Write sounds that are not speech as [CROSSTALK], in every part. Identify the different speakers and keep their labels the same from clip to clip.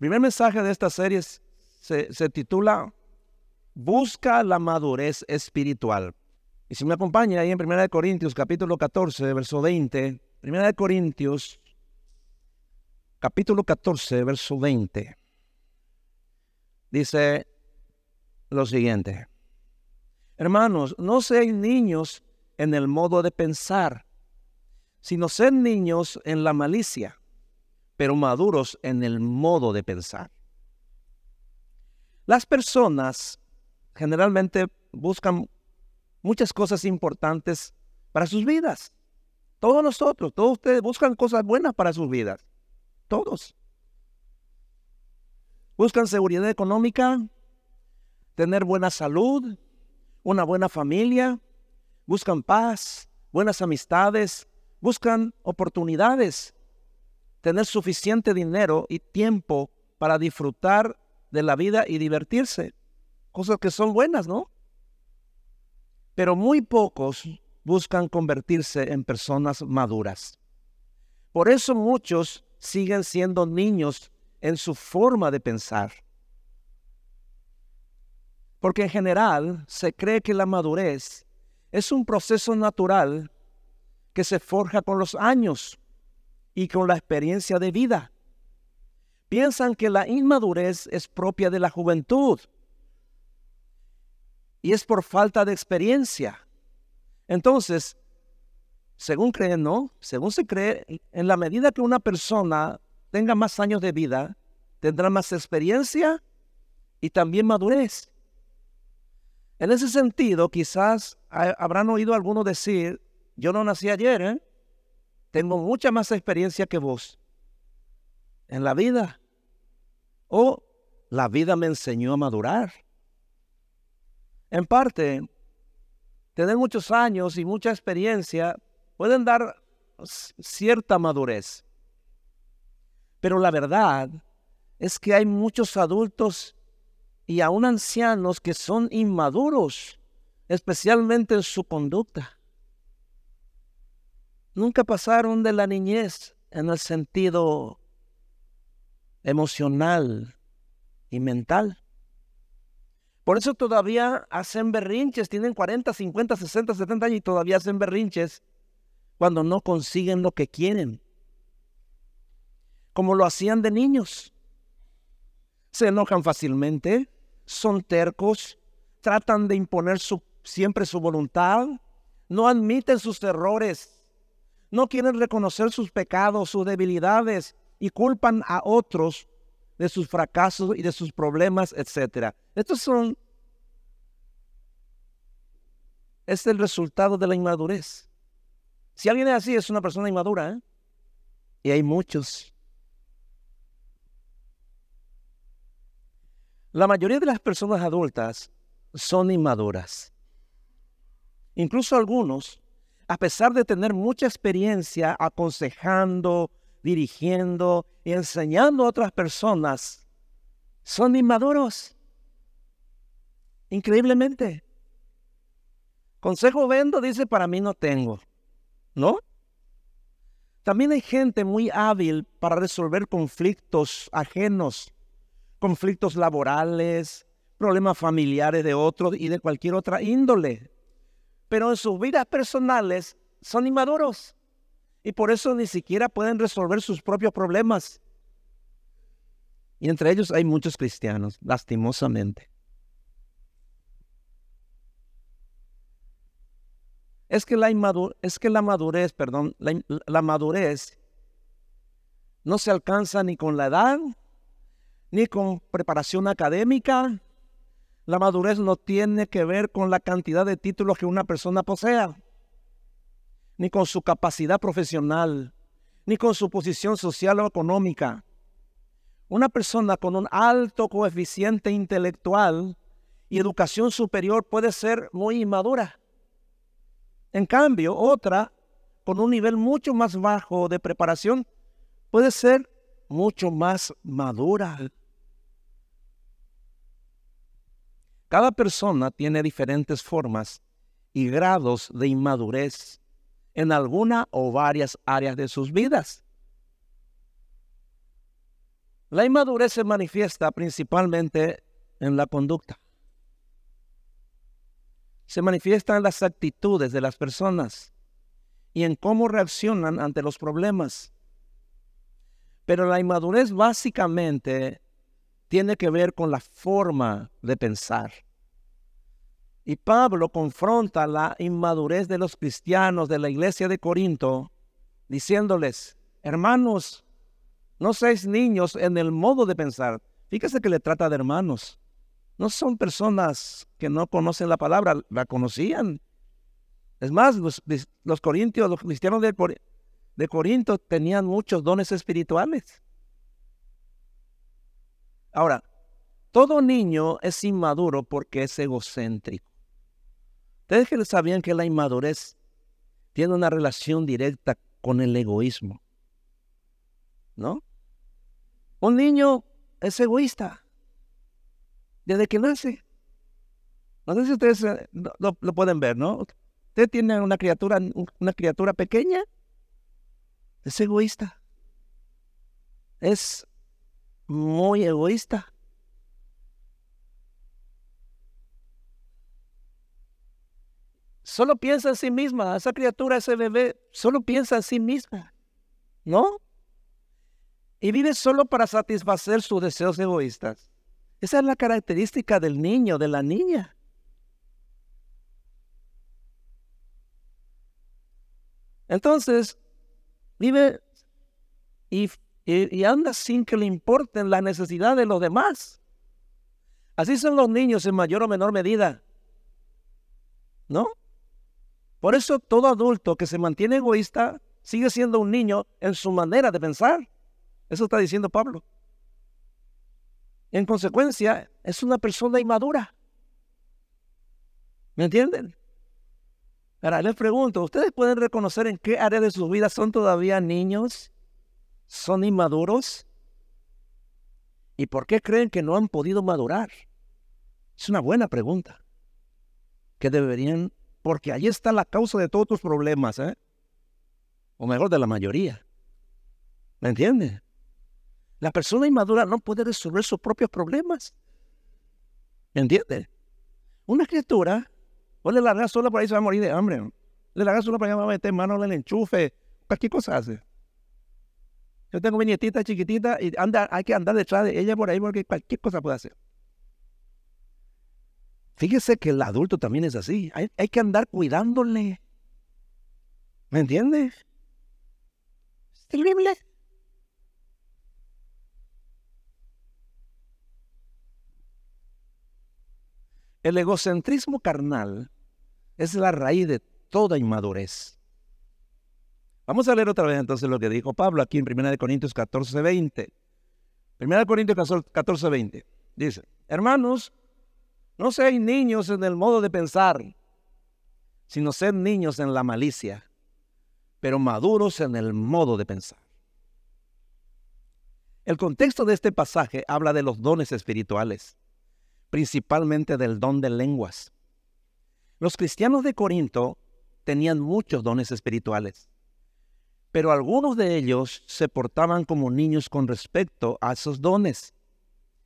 Speaker 1: primer mensaje de esta serie se, se titula Busca la madurez espiritual. Y si me acompaña ahí en 1 Corintios capítulo 14, verso 20, 1 Corintios capítulo 14, verso 20, dice lo siguiente. Hermanos, no sean niños en el modo de pensar, sino sean niños en la malicia, pero maduros en el modo de pensar. Las personas generalmente buscan muchas cosas importantes para sus vidas. Todos nosotros, todos ustedes buscan cosas buenas para sus vidas. Todos. Buscan seguridad económica, tener buena salud, una buena familia, buscan paz, buenas amistades, buscan oportunidades, tener suficiente dinero y tiempo para disfrutar de la vida y divertirse. Cosas que son buenas, ¿no? Pero muy pocos buscan convertirse en personas maduras. Por eso muchos siguen siendo niños en su forma de pensar. Porque en general se cree que la madurez es un proceso natural que se forja con los años y con la experiencia de vida. Piensan que la inmadurez es propia de la juventud y es por falta de experiencia. Entonces, según creen, ¿no? Según se cree, en la medida que una persona tenga más años de vida, tendrá más experiencia y también madurez. En ese sentido, quizás habrán oído algunos decir, yo no nací ayer, ¿eh? Tengo mucha más experiencia que vos en la vida. O la vida me enseñó a madurar. En parte, tener muchos años y mucha experiencia pueden dar cierta madurez. Pero la verdad es que hay muchos adultos y aún ancianos que son inmaduros, especialmente en su conducta. Nunca pasaron de la niñez en el sentido emocional y mental. Por eso todavía hacen berrinches, tienen 40, 50, 60, 70 años y todavía hacen berrinches cuando no consiguen lo que quieren. Como lo hacían de niños. Se enojan fácilmente, son tercos, tratan de imponer siempre su voluntad, no admiten sus errores, no quieren reconocer sus pecados, sus debilidades y culpan a otros de sus fracasos y de sus problemas, etc. Estos son es el resultado de la inmadurez. Si alguien es así, es una persona inmadura. ¿eh? Y hay muchos. La mayoría de las personas adultas son inmaduras. Incluso algunos, a pesar de tener mucha experiencia aconsejando, dirigiendo y enseñando a otras personas, son inmaduros. Increíblemente. Consejo vendo, dice, para mí no tengo. ¿No? También hay gente muy hábil para resolver conflictos ajenos conflictos laborales, problemas familiares de otros y de cualquier otra índole. Pero en sus vidas personales son inmaduros y por eso ni siquiera pueden resolver sus propios problemas. Y entre ellos hay muchos cristianos, lastimosamente. Es que la, es que la madurez, perdón, la madurez no se alcanza ni con la edad ni con preparación académica. La madurez no tiene que ver con la cantidad de títulos que una persona posea, ni con su capacidad profesional, ni con su posición social o económica. Una persona con un alto coeficiente intelectual y educación superior puede ser muy inmadura. En cambio, otra con un nivel mucho más bajo de preparación puede ser mucho más madura. Cada persona tiene diferentes formas y grados de inmadurez en alguna o varias áreas de sus vidas. La inmadurez se manifiesta principalmente en la conducta. Se manifiesta en las actitudes de las personas y en cómo reaccionan ante los problemas. Pero la inmadurez básicamente tiene que ver con la forma de pensar. Y Pablo confronta la inmadurez de los cristianos de la iglesia de Corinto, diciéndoles, hermanos, no seáis niños en el modo de pensar. Fíjese que le trata de hermanos. No son personas que no conocen la palabra, la conocían. Es más, los, corintios, los cristianos de, de Corinto tenían muchos dones espirituales. Ahora, todo niño es inmaduro porque es egocéntrico. Ustedes que sabían que la inmadurez tiene una relación directa con el egoísmo. ¿No? Un niño es egoísta desde que nace. No sé si ustedes eh, lo, pueden ver, ¿no? Usted tiene una criatura, una criatura pequeña, es egoísta. Es muy egoísta. Solo piensa en sí misma, esa criatura, ese bebé, solo piensa en sí misma, ¿no? y vive solo para satisfacer sus deseos egoístas. Esa es la característica del niño, de la niña. Entonces, vive y, anda sin que le importen la necesidad de los demás. Así son los niños en mayor o menor medida. ¿No? Por eso todo adulto que se mantiene egoísta sigue siendo un niño en su manera de pensar. Eso está diciendo Pablo. En consecuencia, es una persona inmadura. ¿Me entienden? Ahora les pregunto, ¿ustedes pueden reconocer en qué área de su vida son todavía niños? ¿Son inmaduros? ¿Y por qué creen que no han podido madurar? Es una buena pregunta. Que deberían, porque ahí está la causa de todos tus problemas, ¿eh? O mejor, de la mayoría. ¿Me entienden? La persona inmadura no puede resolver sus propios problemas. ¿Entiendes? Una criatura, o le larga sola por ahí se va a morir de hambre. Le larga sola por ahí va a meter mano en el enchufe, cualquier cosa hace. Yo tengo mi nietita chiquitita y anda, hay que andar detrás de ella por ahí porque cualquier cosa puede hacer. Fíjese que el adulto también es así. Hay, hay que andar cuidándole. ¿Me entiendes? Es terrible. El egocentrismo carnal es la raíz de toda inmadurez. Vamos a leer otra vez entonces lo que dijo Pablo aquí en 1 Corintios 14, 20. 1 Corintios 14, 20. Dice, hermanos, no seáis niños en el modo de pensar, sino sed niños en la malicia, pero maduros en el modo de pensar. El contexto de este pasaje habla de los dones espirituales principalmente del don de lenguas. Los cristianos de Corinto tenían muchos dones espirituales, pero algunos de ellos se portaban como niños con respecto a esos dones,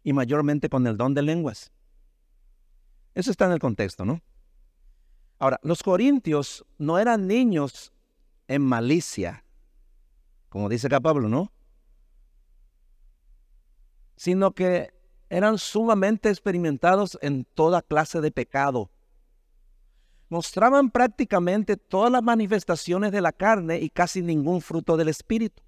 Speaker 1: y mayormente con el don de lenguas. Eso está en el contexto, ¿no? Ahora, los corintios no eran niños en malicia, como dice acá Pablo, ¿no? Sino que eran sumamente experimentados en toda clase de pecado. Mostraban prácticamente todas las manifestaciones de la carne y casi ningún fruto del espíritu.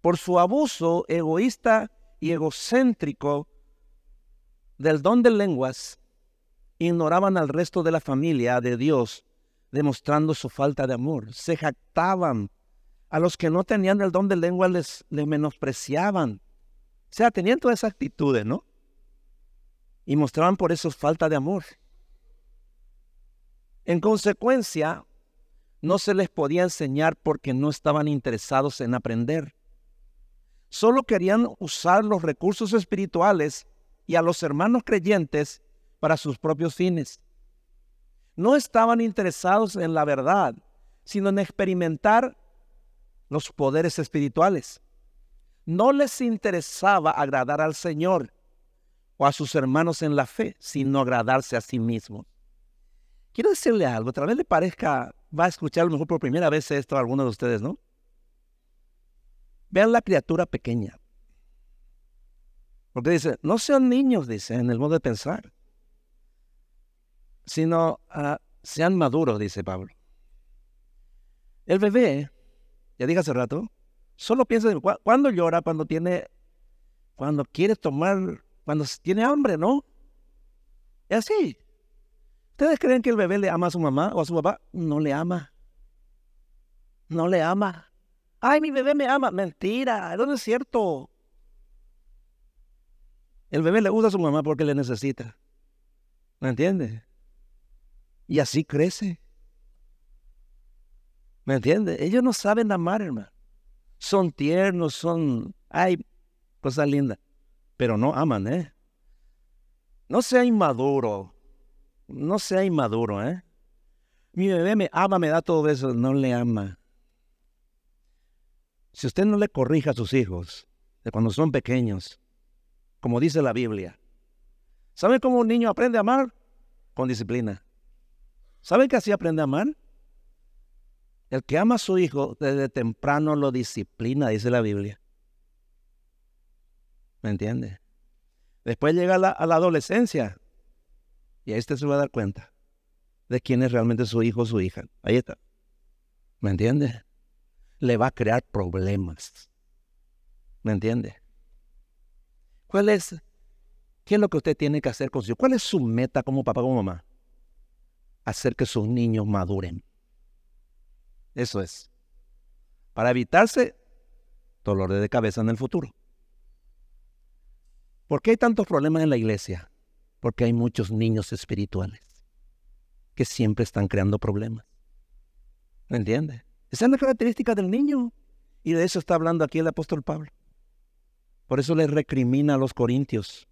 Speaker 1: Por su abuso egoísta y egocéntrico del don de lenguas, ignoraban al resto de la familia de Dios, demostrando su falta de amor. Se jactaban. A los que no tenían el don de lengua les, les menospreciaban o sea, tenían todas esas actitudes, ¿no? Y mostraban por eso falta de amor. En consecuencia, no se les podía enseñar porque no estaban interesados en aprender. Solo querían usar los recursos espirituales y a los hermanos creyentes para sus propios fines. No estaban interesados en la verdad, sino en experimentar los poderes espirituales no les interesaba agradar al Señor o a sus hermanos en la fe, sino agradarse a sí mismos. Quiero decirle algo, tal vez le parezca, va a escuchar a lo mejor por primera vez esto a alguno de ustedes, ¿no? Vean la criatura pequeña. Porque dice, no sean niños, dice, en el modo de pensar, sino ah, sean maduros, dice Pablo. El bebé, ya dije hace rato, solo piensa en cuando llora, cuando tiene, cuando quiere tomar, cuando tiene hambre, ¿no? Es así. ¿Ustedes creen que el bebé le ama a su mamá o a su papá? No le ama. No le ama. Ay, mi bebé me ama. Mentira, no es cierto. El bebé le gusta a su mamá porque le necesita. ¿Me entiende? Y así crece. ¿Me entiende? Ellos no saben amar, hermano. Son tiernos, son... Ay, cosas lindas. Pero no aman, ¿eh? No sea inmaduro. No sea inmaduro, ¿eh? Mi bebé me ama, me da todo eso. No le ama. Si usted no le corrija a sus hijos de cuando son pequeños, como dice la Biblia, ¿sabe cómo un niño aprende a amar? Con disciplina. ¿Sabe que así aprende a amar? El que ama a su hijo desde temprano lo disciplina, dice la Biblia. ¿Me entiende? Después llega a la, adolescencia y ahí usted se va a dar cuenta de quién es realmente su hijo o su hija. Ahí está. ¿Me entiende? Le va a crear problemas. ¿Me entiende? ¿Cuál es? ¿Qué es lo que usted tiene que hacer con su? ¿Cuál es su meta como papá o mamá? Hacer que sus niños maduren. Eso es. Para evitarse dolor de cabeza en el futuro. ¿Por qué hay tantos problemas en la iglesia? Porque hay muchos niños espirituales que siempre están creando problemas. ¿Me entiende? Esa es la característica del niño. Y de eso está hablando aquí el apóstol Pablo. Por eso le recrimina a los corintios.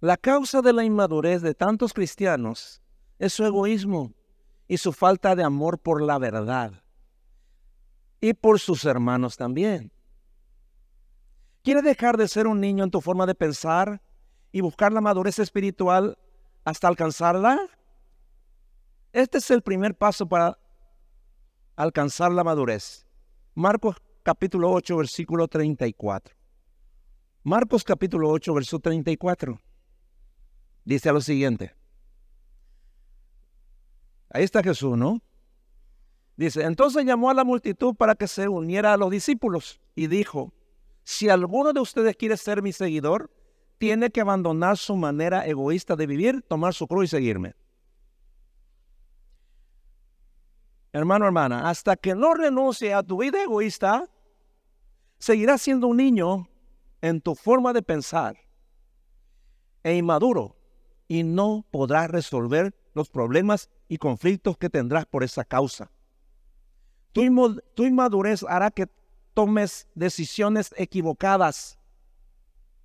Speaker 1: La causa de la inmadurez de tantos cristianos es su egoísmo y su falta de amor por la verdad y por sus hermanos también. ¿Quieres dejar de ser un niño en tu forma de pensar y buscar la madurez espiritual hasta alcanzarla? Este es el primer paso para alcanzar la madurez. Marcos capítulo 8, versículo 34. Marcos capítulo 8, versículo 34 dice a lo siguiente. Ahí está Jesús, ¿no? Dice, entonces llamó a la multitud para que se uniera a los discípulos y dijo, si alguno de ustedes quiere ser mi seguidor, tiene que abandonar su manera egoísta de vivir, tomar su cruz y seguirme. Hermano, hermana, hasta que no renuncie a tu vida egoísta, seguirás siendo un niño en tu forma de pensar e inmaduro y no podrás resolver los problemas y conflictos que tendrás por esa causa. Tu, inmadurez hará que tomes decisiones equivocadas,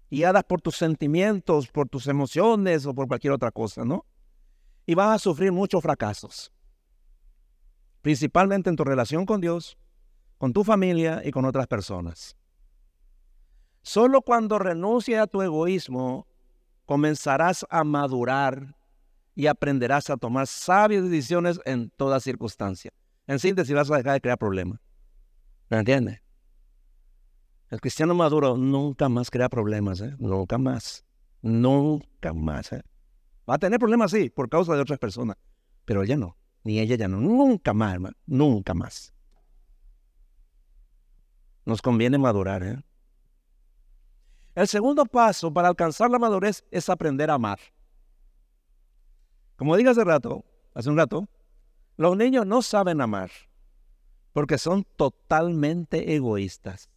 Speaker 1: guiadas por tus sentimientos, por tus emociones o por cualquier otra cosa, ¿no? Y vas a sufrir muchos fracasos, principalmente en tu relación con Dios, con tu familia y con otras personas. Solo cuando renuncies a tu egoísmo comenzarás a madurar y aprenderás a tomar sabias decisiones en toda circunstancia. En síntesis, vas a dejar de crear problemas. ¿Me entiendes? El cristiano maduro nunca más crea problemas, ¿eh? Nunca más. Nunca más, ¿eh? Va a tener problemas, sí, por causa de otras personas. Pero ella no. Ni ella ya no. Nunca más, hermano. Nunca más. Nos conviene madurar, ¿eh? El segundo paso para alcanzar la madurez es aprender a amar. Como dije hace rato, hace un rato, los niños no saben amar porque son totalmente egoístas.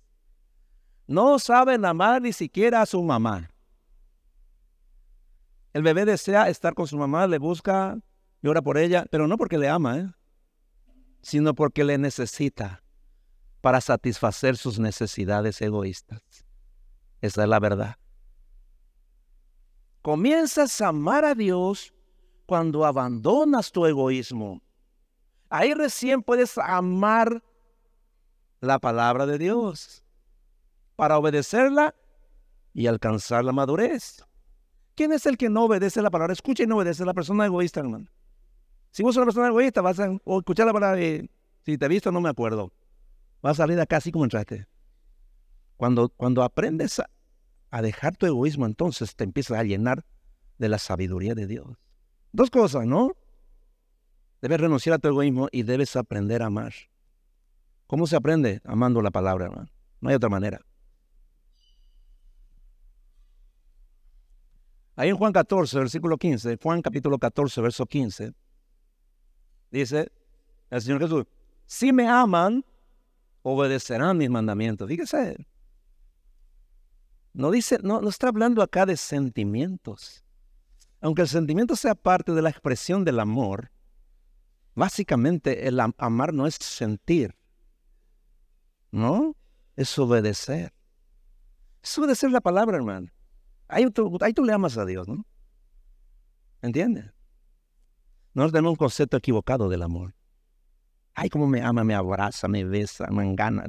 Speaker 1: No saben amar ni siquiera a su mamá. El bebé desea estar con su mamá, le busca, llora por ella, pero no porque le ama, ¿eh? sino porque le necesita para satisfacer sus necesidades egoístas. Esa es la verdad. Comienzas a amar a Dios cuando abandonas tu egoísmo. Ahí recién puedes amar la palabra de Dios para obedecerla y alcanzar la madurez. ¿Quién es el que no obedece la palabra? Escucha y no obedece la persona egoísta, hermano. Si vos sos una persona egoísta, vas a escuchar la palabra y si te he visto no me acuerdo. Vas a salir de acá así como entraste. Cuando, cuando aprendes a, dejar tu egoísmo, entonces te empiezas a llenar de la sabiduría de Dios. Dos cosas, ¿no? Debes renunciar a tu egoísmo y debes aprender a amar. ¿Cómo se aprende? Amando la palabra, hermano. No hay otra manera. Ahí en Juan 14, versículo 15, Juan capítulo 14, verso 15, dice el Señor Jesús, si me aman, obedecerán mis mandamientos. Fíjese, no dice, no, no está hablando acá de sentimientos. Aunque el sentimiento sea parte de la expresión del amor, básicamente el amar no es sentir, ¿no? Es obedecer. Es obedecer la palabra, hermano. Ahí tú, tú le amas a Dios, ¿no? ¿Entiendes? Nosotros tenemos un concepto equivocado del amor. Ay, cómo me ama, me abraza, me besa, me engana.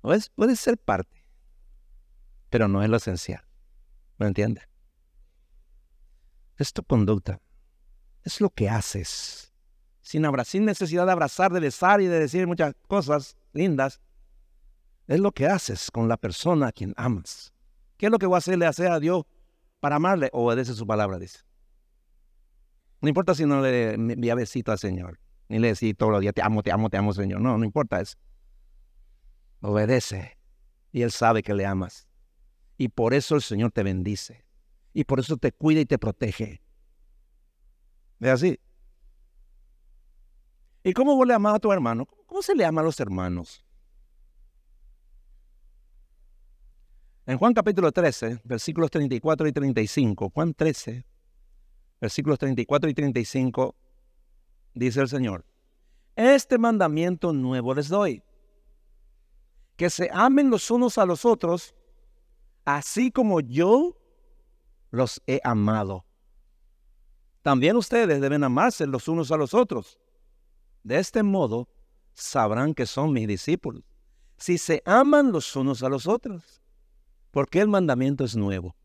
Speaker 1: Pues, puede ser parte, pero no es lo esencial. ¿Me entiendes? Es tu conducta. Es lo que haces. Sin, sin necesidad de abrazar, de besar y de decir muchas cosas lindas. Es lo que haces con la persona a quien amas. ¿Qué es lo que voy a hacerle hacer a Dios para amarle? Obedece su palabra, dice. No importa si no le envía besito al Señor, ni le decís todos los días, te amo, te amo, te amo, Señor. No, no importa eso. Obedece. Y Él sabe que le amas. Y por eso el Señor te bendice. Y por eso te cuida y te protege. ¿Es así? ¿Y cómo vos le amas a tu hermano? ¿Cómo se le ama a los hermanos? En Juan capítulo 13, versículos 34 y 35, Juan 13, versículos 34 y 35, dice el Señor, este mandamiento nuevo les doy, que se amen los unos a los otros, así como yo los he amado. También ustedes deben amarse los unos a los otros. De este modo sabrán que son mis discípulos, si se aman los unos a los otros. ¿Por qué el mandamiento es nuevo?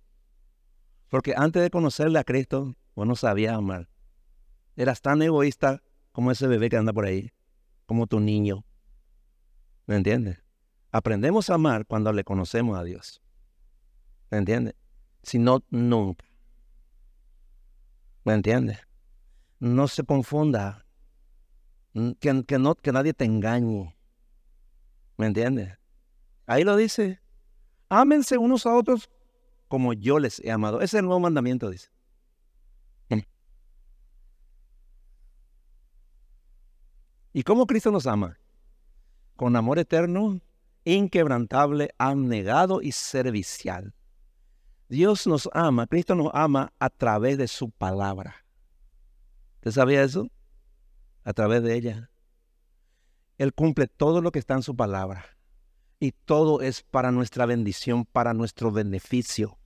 Speaker 1: Porque antes de conocerle a Cristo, vos no sabías amar. Eras tan egoísta como ese bebé que anda por ahí, como tu niño. ¿Me entiendes? Aprendemos a amar cuando le conocemos a Dios. ¿Me entiendes? Si no, nunca. ¿Me entiendes? No se confunda. Que, que, no, que nadie te engañe. ¿Me entiendes? Ahí lo dice. Ámense unos a otros como yo les he amado. Ese es el nuevo mandamiento, dice. ¿Y cómo Cristo nos ama? Con amor eterno, inquebrantable, abnegado y servicial. Dios nos ama, Cristo nos ama a través de su palabra. ¿Usted sabía eso? A través de ella. Él cumple todo lo que está en su palabra y todo es para nuestra bendición, para nuestro beneficio.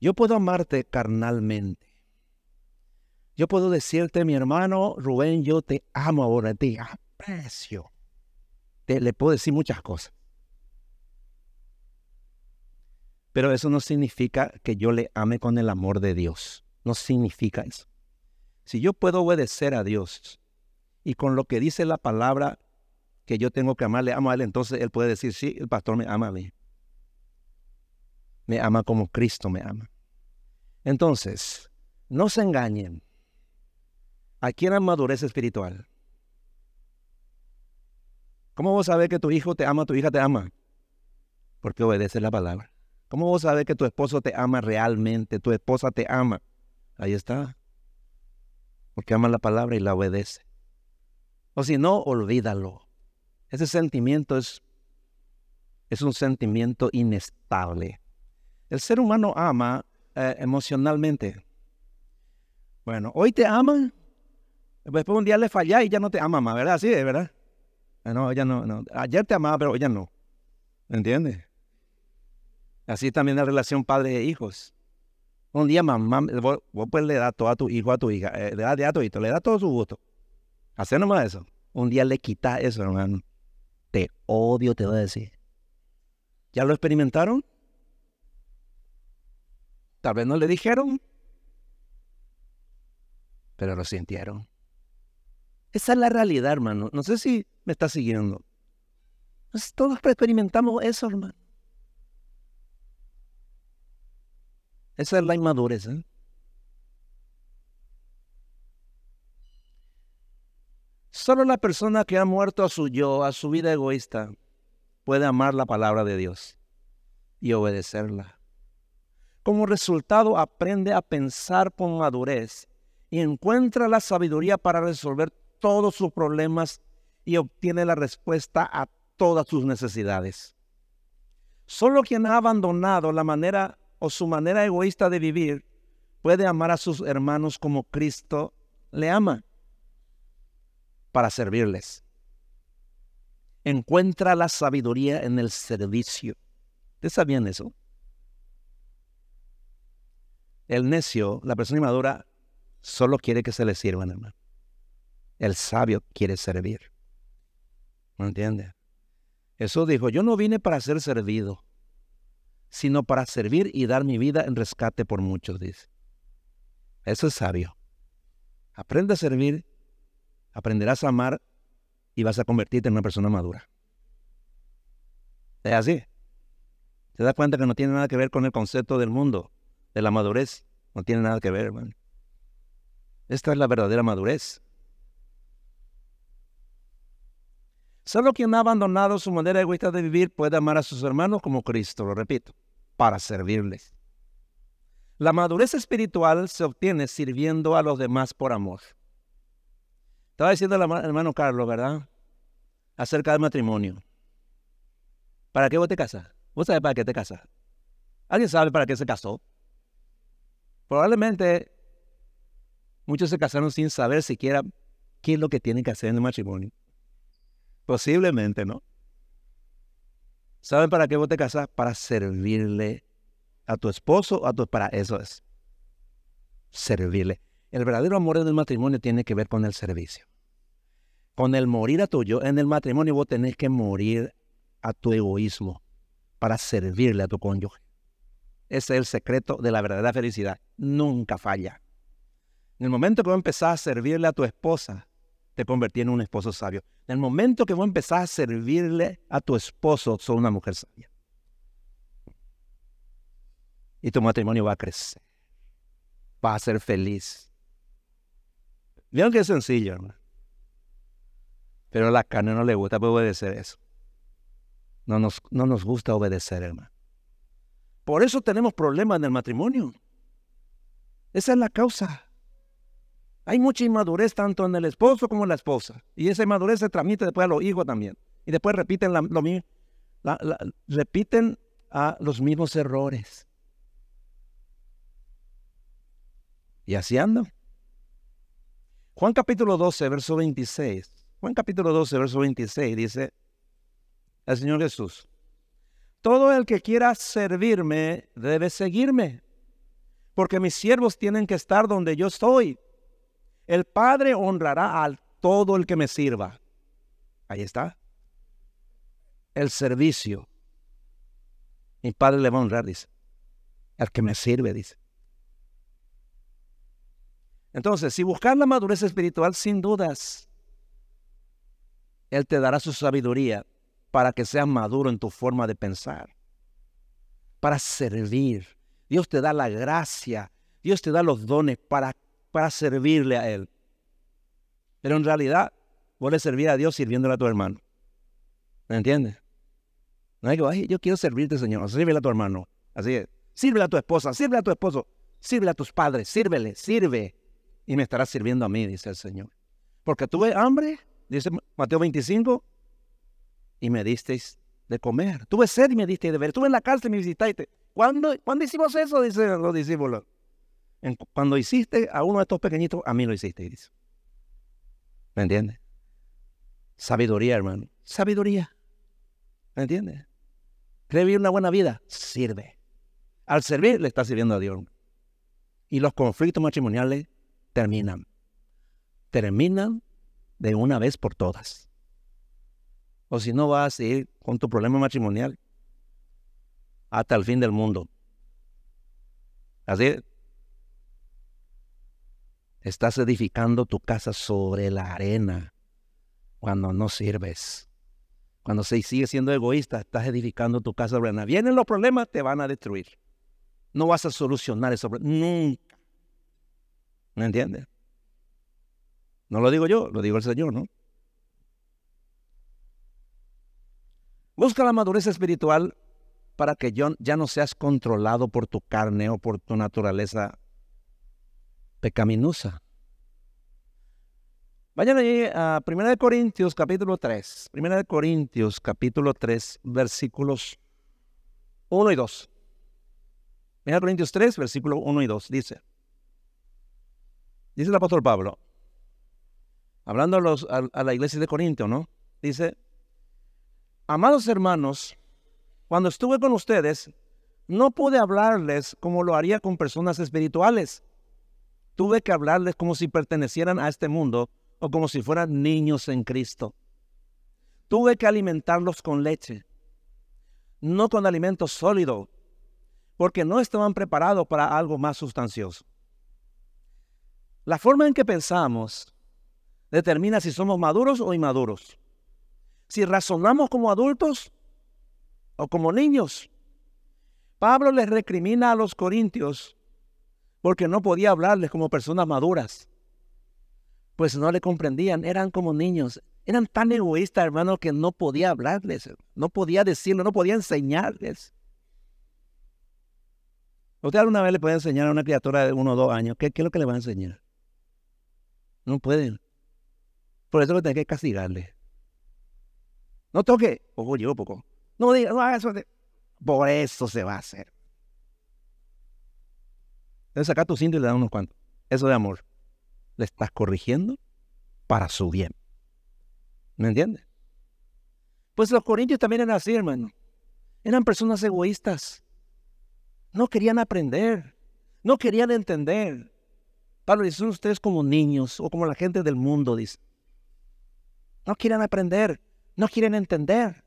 Speaker 1: Yo puedo amarte carnalmente. Yo puedo decirte, mi hermano Rubén, yo te amo ahora, te aprecio. Te, le puedo decir muchas cosas. Pero eso no significa que yo le ame con el amor de Dios. No significa eso. Si yo puedo obedecer a Dios y con lo que dice la palabra que yo tengo que amarle, amo a él, entonces él puede decir, sí, el pastor me ama a mí. Me ama como Cristo me ama. Entonces, no se engañen. ¿A quién hay madurez espiritual? ¿Cómo vos sabés que tu hijo te ama, tu hija te ama? Porque obedece la palabra. ¿Cómo vos sabés que tu esposo te ama realmente, tu esposa te ama? Ahí está. Porque ama la palabra y la obedece. O si no, olvídalo. Ese sentimiento es, es un sentimiento inestable. El ser humano ama eh, emocionalmente. Bueno, hoy te ama, después un día le falla y ya no te ama más, ¿verdad? Sí, ¿verdad? Ah, no, ya no, no. Ayer te amaba, pero hoy ya no. ¿Entiendes? Así también la relación padre e hijos. Un día mamá, vos, pues le das todo a tu hijo, a tu hija, eh, le das a tu hijo, le das todo su gusto. Hacer nomás eso. Un día le quitas eso, hermano. Te odio, te voy a decir. ¿Ya lo experimentaron? Tal vez no le dijeron, pero lo sintieron. Esa es la realidad, hermano. No sé si me está siguiendo. Todos experimentamos eso, hermano. Esa es la inmadurez. ¿eh? Solo la persona que ha muerto a su yo, a su vida egoísta, puede amar la palabra de Dios y obedecerla. Como resultado, aprende a pensar con madurez y encuentra la sabiduría para resolver todos sus problemas y obtiene la respuesta a todas sus necesidades. Solo quien ha abandonado la manera o su manera egoísta de vivir puede amar a sus hermanos como Cristo le ama para servirles. Encuentra la sabiduría en el servicio. ¿Ustedes sabían eso? El necio, la persona inmadura, solo quiere que se le sirvan, hermano. El sabio quiere servir. ¿Me entiende? Jesús dijo, yo no vine para ser servido, sino para servir y dar mi vida en rescate por muchos, dice. Eso es sabio. Aprende a servir, aprenderás a amar y vas a convertirte en una persona madura. Es así. Te das cuenta que no tiene nada que ver con el concepto del mundo, de la madurez. No tiene nada que ver, hermano. Esta es la verdadera madurez. Solo quien ha abandonado su manera egoísta de vivir puede amar a sus hermanos como Cristo, lo repito, para servirles. La madurez espiritual se obtiene sirviendo a los demás por amor. Estaba diciendo el hermano Carlos, ¿verdad? Acerca del matrimonio. ¿Para qué vos te casas? ¿Vos sabés para qué te casas? ¿Alguien sabe para qué se casó? Probablemente muchos se casaron sin saber siquiera qué es lo que tienen que hacer en el matrimonio. Posiblemente, ¿no? ¿Saben para qué vos te casas? Para servirle a tu esposo, a tu para eso es. Servirle. El verdadero amor en el matrimonio tiene que ver con el servicio. Con el morir a tuyo, en el matrimonio vos tenés que morir a tu egoísmo para servirle a tu cónyuge. Ese es el secreto de la verdadera felicidad. Nunca falla. En el momento que vos empezás a servirle a tu esposa, te convertí en un esposo sabio. En el momento que vos empezás a servirle a tu esposo, sos una mujer sabia. Y tu matrimonio va a crecer. Va a ser feliz. Vieron que es sencillo, hermano. Pero a la carne no le gusta obedecer eso. No nos, no nos gusta obedecer, hermano. Por eso tenemos problemas en el matrimonio. Esa es la causa. Hay mucha inmadurez tanto en el esposo como en la esposa. Y esa inmadurez se transmite después a los hijos también. Y después repiten, lo repiten a los mismos errores. Y así andan. Juan capítulo 12, verso 26. Juan capítulo 12, verso 26 dice el Señor Jesús. Todo el que quiera servirme debe seguirme, porque mis siervos tienen que estar donde yo estoy el Padre honrará a todo el que me sirva. Ahí está. El servicio. Mi Padre le va a honrar, dice. El que me sirve, dice. Entonces, si buscas la madurez espiritual, sin dudas, Él te dará su sabiduría para que seas maduro en tu forma de pensar, para servir. Dios te da la gracia, Dios te da los dones para para servirle a Él. Pero en realidad, vos le servir a Dios sirviéndole a tu hermano. ¿Me entiendes? No hay que, yo quiero servirte, Señor. Sírvele a tu hermano. Así es. Sírvele a tu esposa, sírvele a tu esposo, sírvele a tus padres, sírvele, sirve. Y me estarás sirviendo a mí, dice el Señor. Porque tuve hambre, dice Mateo 25, y me disteis de comer. Tuve sed y me disteis de beber. Estuve en la cárcel y me visitaste. ¿Cuándo, ¿Cuándo hicimos eso? Dicen los discípulos cuando hiciste a uno de estos pequeñitos, a mí lo hiciste, dice. ¿Me entiendes? Sabiduría, hermano. Sabiduría. ¿Me entiendes? ¿Quiere vivir una buena vida? Sirve. Al servir, le está sirviendo a Dios. y los conflictos matrimoniales terminan. Terminan de una vez por todas. O si no vas a seguir con tu problema matrimonial hasta el fin del mundo. Así estás edificando tu casa sobre la arena cuando no sirves. Cuando se sigue siendo egoísta, estás edificando tu casa sobre la arena. Vienen los problemas, te van a destruir. No vas a solucionar eso nunca. ¿Me entiendes? No lo digo yo, lo digo el Señor, ¿no? Busca la madurez espiritual para que ya no seas controlado por tu carne o por tu naturaleza pecaminosa. Vayan allí a 1 Corintios capítulo 3. 1 Corintios capítulo 3 versículos 1 y 2. 1 Corintios 3 versículo 1 y 2 dice. Dice el apóstol Pablo, hablando a, los, la iglesia de Corinto, ¿no? Dice, amados hermanos, cuando estuve con ustedes, no pude hablarles como lo haría con personas espirituales. Tuve que hablarles como si pertenecieran a este mundo o como si fueran niños en Cristo. Tuve que alimentarlos con leche, no con alimento sólido, porque no estaban preparados para algo más sustancioso. La forma en que pensamos determina si somos maduros o inmaduros. Si razonamos como adultos o como niños. Pablo les recrimina a los corintios porque no podía hablarles como personas maduras. Pues no le comprendían, eran como niños. Eran tan egoístas, hermano, que no podía hablarles, no podía decirlo, no podía enseñarles. Usted alguna vez le puede enseñar a una criatura de uno o dos años, ¿qué, qué es lo que le va a enseñar? No pueden. Por eso lo tiene que castigarle. No toque. Ojo, yo poco. No diga, no haga eso. Por eso se va a hacer. Entonces saca tu cinto y le da unos cuantos. Eso de amor. Le estás corrigiendo para su bien. ¿Me entiendes? Pues los corintios también eran así, hermano. Eran personas egoístas. No querían aprender. No querían entender. Pablo dice, son ustedes como niños o como la gente del mundo, dice. No quieren aprender, no quieren entender.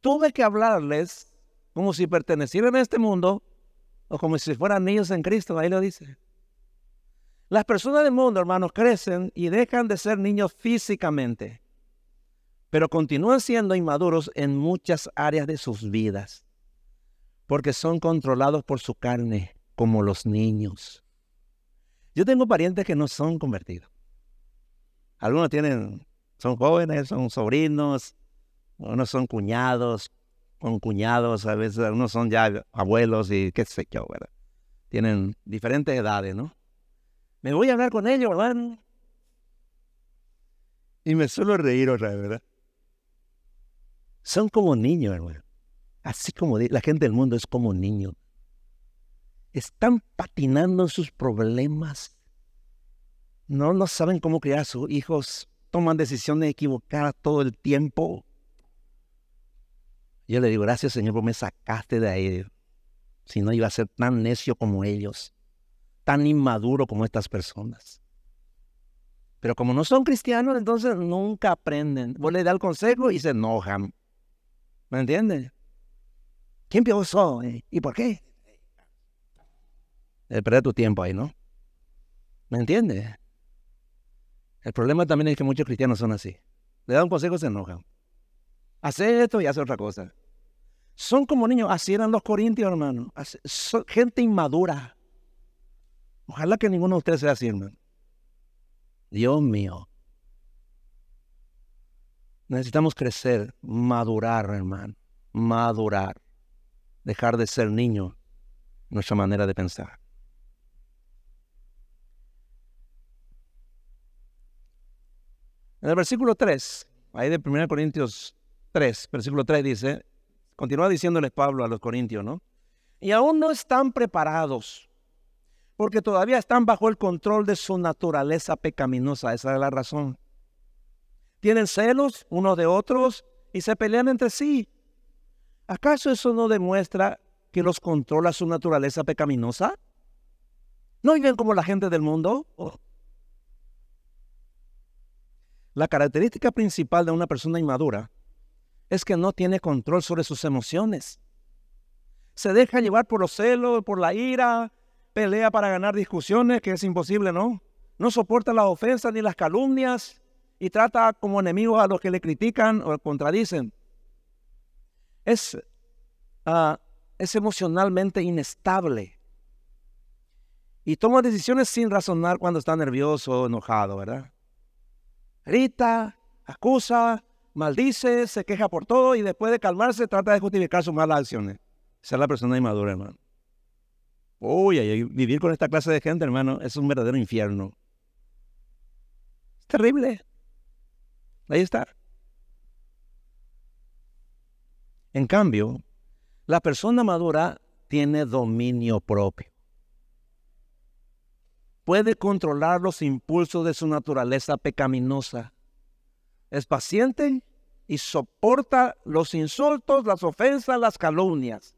Speaker 1: Tuve que hablarles como si pertenecieran a este mundo o como si fueran niños en Cristo, ahí lo dice. Las personas del mundo, hermanos, crecen y dejan de ser niños físicamente, pero continúan siendo inmaduros en muchas áreas de sus vidas porque son controlados por su carne, como los niños. Yo tengo parientes que no son convertidos. Algunos tienen, son jóvenes, son sobrinos, unos son cuñados, con cuñados, a veces algunos son ya abuelos y qué sé yo, ¿verdad? Tienen diferentes edades, ¿no? Me voy a hablar con ellos, hermano. Y me suelo reír otra vez, ¿verdad? Son como niños, hermano. Así como la gente del mundo es como niños. Están patinando sus problemas. No, no saben cómo criar a sus hijos. Toman decisiones equivocadas todo el tiempo. Yo le digo, gracias Señor por me sacaste de ahí. Si no iba a ser tan necio como ellos, tan inmaduro como estas personas. Pero como no son cristianos, entonces nunca aprenden. Vos le das el consejo y se enojan. ¿Me entiendes? ¿Quién pensó? ¿Y por qué? Perder tu tiempo ahí, ¿no? ¿Me entiendes? El problema también es que muchos cristianos son así. Le dan un consejo y se enojan. Hace esto y hace otra cosa. Son como niños. Así eran los corintios, hermano. son gente inmadura. Ojalá que ninguno de ustedes sea así, hermano. Dios mío. Necesitamos crecer, madurar, hermano. Madurar dejar de ser niño nuestra manera de pensar. En el versículo 3, ahí de 1 Corintios 3, versículo 3 dice, continúa diciéndoles Pablo a los corintios, ¿no? Y aún no están preparados, porque todavía están bajo el control de su naturaleza pecaminosa, esa es la razón. Tienen celos unos de otros y se pelean entre sí. ¿Acaso eso no demuestra que los controla su naturaleza pecaminosa? ¿No viven como la gente del mundo? Oh. La característica principal de una persona inmadura es que no tiene control sobre sus emociones. Se deja llevar por los celos, por la ira, pelea para ganar discusiones, que es imposible, ¿no? No soporta las ofensas ni las calumnias y trata como enemigos a los que le critican o contradicen. Es, ah, es emocionalmente inestable y toma decisiones sin razonar cuando está nervioso o enojado, ¿verdad? Grita, acusa, maldice, se queja por todo y después de calmarse trata de justificar sus malas acciones. Esa es la persona inmadura, hermano. Uy, vivir con esta clase de gente, hermano, es un verdadero infierno. Es terrible. Ahí está. En cambio, la persona madura tiene dominio propio. Puede controlar los impulsos de su naturaleza pecaminosa. Es paciente y soporta los insultos, las ofensas, las calumnias.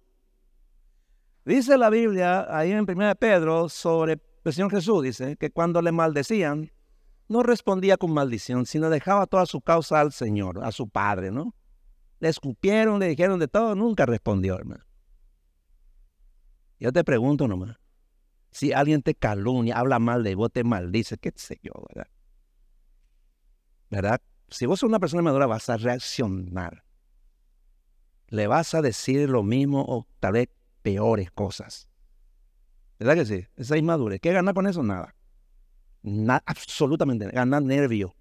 Speaker 1: Dice la Biblia ahí en 1 Pedro sobre el Señor Jesús, dice que cuando le maldecían, no respondía con maldición, sino dejaba toda su causa al Señor, a su Padre, ¿no? Le escupieron, le dijeron de todo, nunca respondió, hermano. Yo te pregunto nomás, si alguien te calumnia, habla mal de vos, te maldice, qué sé yo, ¿verdad? ¿Verdad? Si vos sos una persona madura, vas a reaccionar. Le vas a decir lo mismo o tal vez peores cosas. ¿Verdad que sí? Esa inmadurez. ¿Qué gana con eso? Nada. Nada, absolutamente. Gana nervio,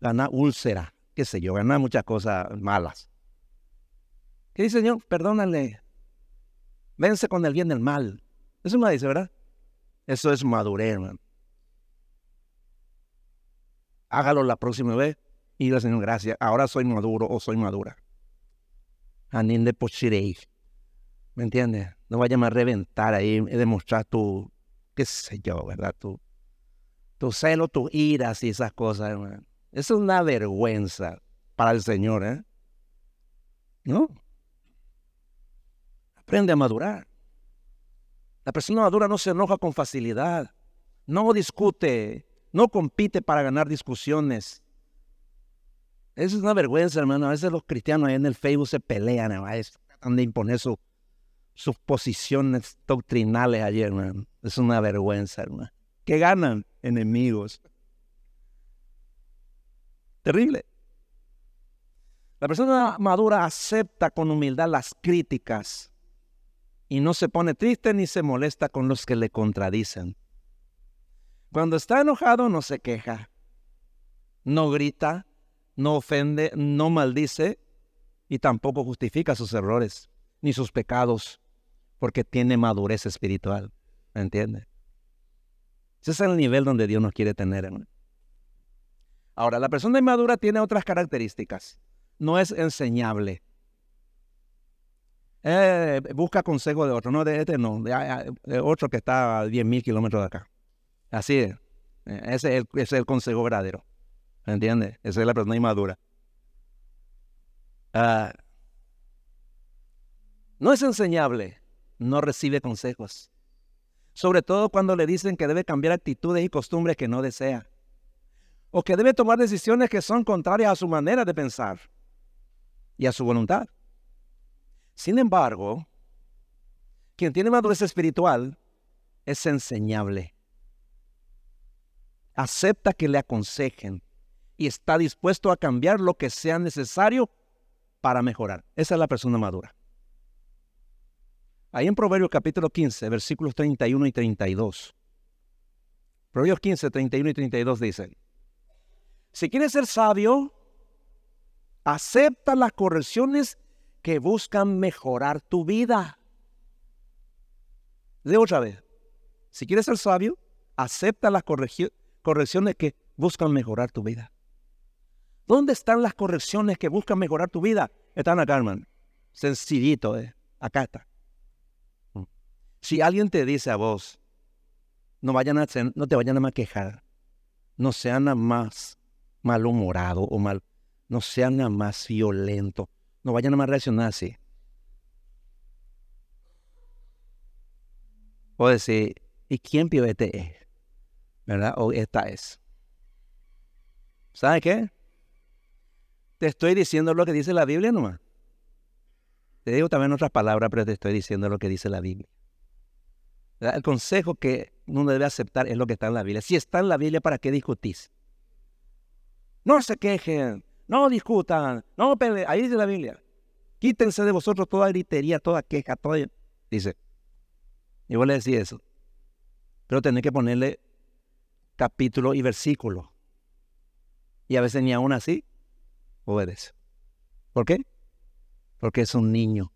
Speaker 1: gana úlcera, qué sé yo, gana muchas cosas malas. ¿Qué dice Señor? Perdónale. Vence con el bien del mal. Eso me dice, ¿verdad? Eso es madurez, hermano. Hágalo la próxima vez y le Señor, gracias. Ahora soy maduro o soy madura. Anin de ¿Me entiendes? No vayas a reventar ahí demostrar tu, qué sé yo, ¿verdad? Tu, tu celo, tus iras y esas cosas, hermano. Es una vergüenza para el Señor, ¿eh? ¿No? Aprende a madurar. La persona madura no se enoja con facilidad, no discute, no compite para ganar discusiones. Eso es una vergüenza, hermano. A veces los cristianos ahí en el Facebook se pelean, tratan de imponer sus posiciones doctrinales ayer, hermano. Es una vergüenza, hermano. ¿Qué ganan? Enemigos. Terrible. La persona madura acepta con humildad las críticas y no se pone triste ni se molesta con los que le contradicen. Cuando está enojado no se queja, no grita, no ofende, no maldice y tampoco justifica sus errores ni sus pecados porque tiene madurez espiritual. ¿Me entiende? Ese es el nivel donde Dios nos quiere tener. Ahora, la persona inmadura tiene otras características. No es enseñable. Eh, busca consejo de otro, no de este, no, de, otro que está a 10.000 kilómetros de acá. Así es. Eh, ese es, el, el consejo verdadero. ¿Entiendes? Esa es la persona inmadura. Ah, no es enseñable, no recibe consejos. Sobre todo cuando le dicen que debe cambiar actitudes y costumbres que no desea. O que debe tomar decisiones que son contrarias a su manera de pensar y a su voluntad. Sin embargo, quien tiene madurez espiritual es enseñable. Acepta que le aconsejen y está dispuesto a cambiar lo que sea necesario para mejorar. Esa es la persona madura. Ahí en Proverbios capítulo 15, versículos 31 y 32. Proverbios 15, 31 y 32 dicen, si quieres ser sabio, acepta las correcciones que buscan mejorar tu vida. De otra vez, si quieres ser sabio, acepta las correcciones que buscan mejorar tu vida. ¿Dónde están las correcciones que buscan mejorar tu vida? Están acá, hermano. Sencillito, ¿eh? Acá está. Mm. Si alguien te dice a vos, no, vayan a, no te vayan a quejar, no sean más malhumorado o mal, no sean más violento, no vayan a más reaccionar así. O decir, ¿y quién pio este es? ¿Verdad? O esta es. ¿Sabe qué? Te estoy diciendo lo que dice la Biblia nomás. Te digo también otras palabras, pero te estoy diciendo lo que dice la Biblia. El consejo que uno debe aceptar es lo que está en la Biblia. Si está en la Biblia, ¿para qué discutís? No se quejen, no discutan, no peleen. Ahí dice la Biblia. Quítense de vosotros toda gritería, toda queja, toda... Dice. Y vos le decís eso. Pero tenés que ponerle capítulo y versículo. Y a veces ni aún así obedece. ¿Por qué? Porque es un niño.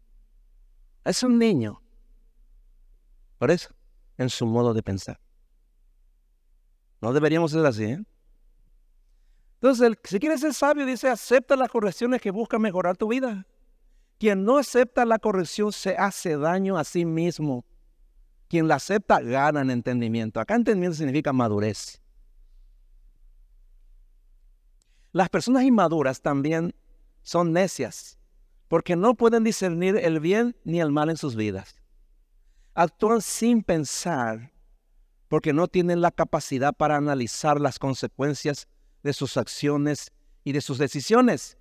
Speaker 1: Es un niño. Por eso, en su modo de pensar. No deberíamos ser así, ¿eh? Entonces, si quieres ser sabio, dice, acepta las correcciones que buscan mejorar tu vida. Quien no acepta la corrección se hace daño a sí mismo. Quien la acepta gana en entendimiento. Acá entendimiento significa madurez. Las personas inmaduras también son necias porque no pueden discernir el bien ni el mal en sus vidas. Actúan sin pensar porque no tienen la capacidad para analizar las consecuencias de sus acciones y de sus decisiones.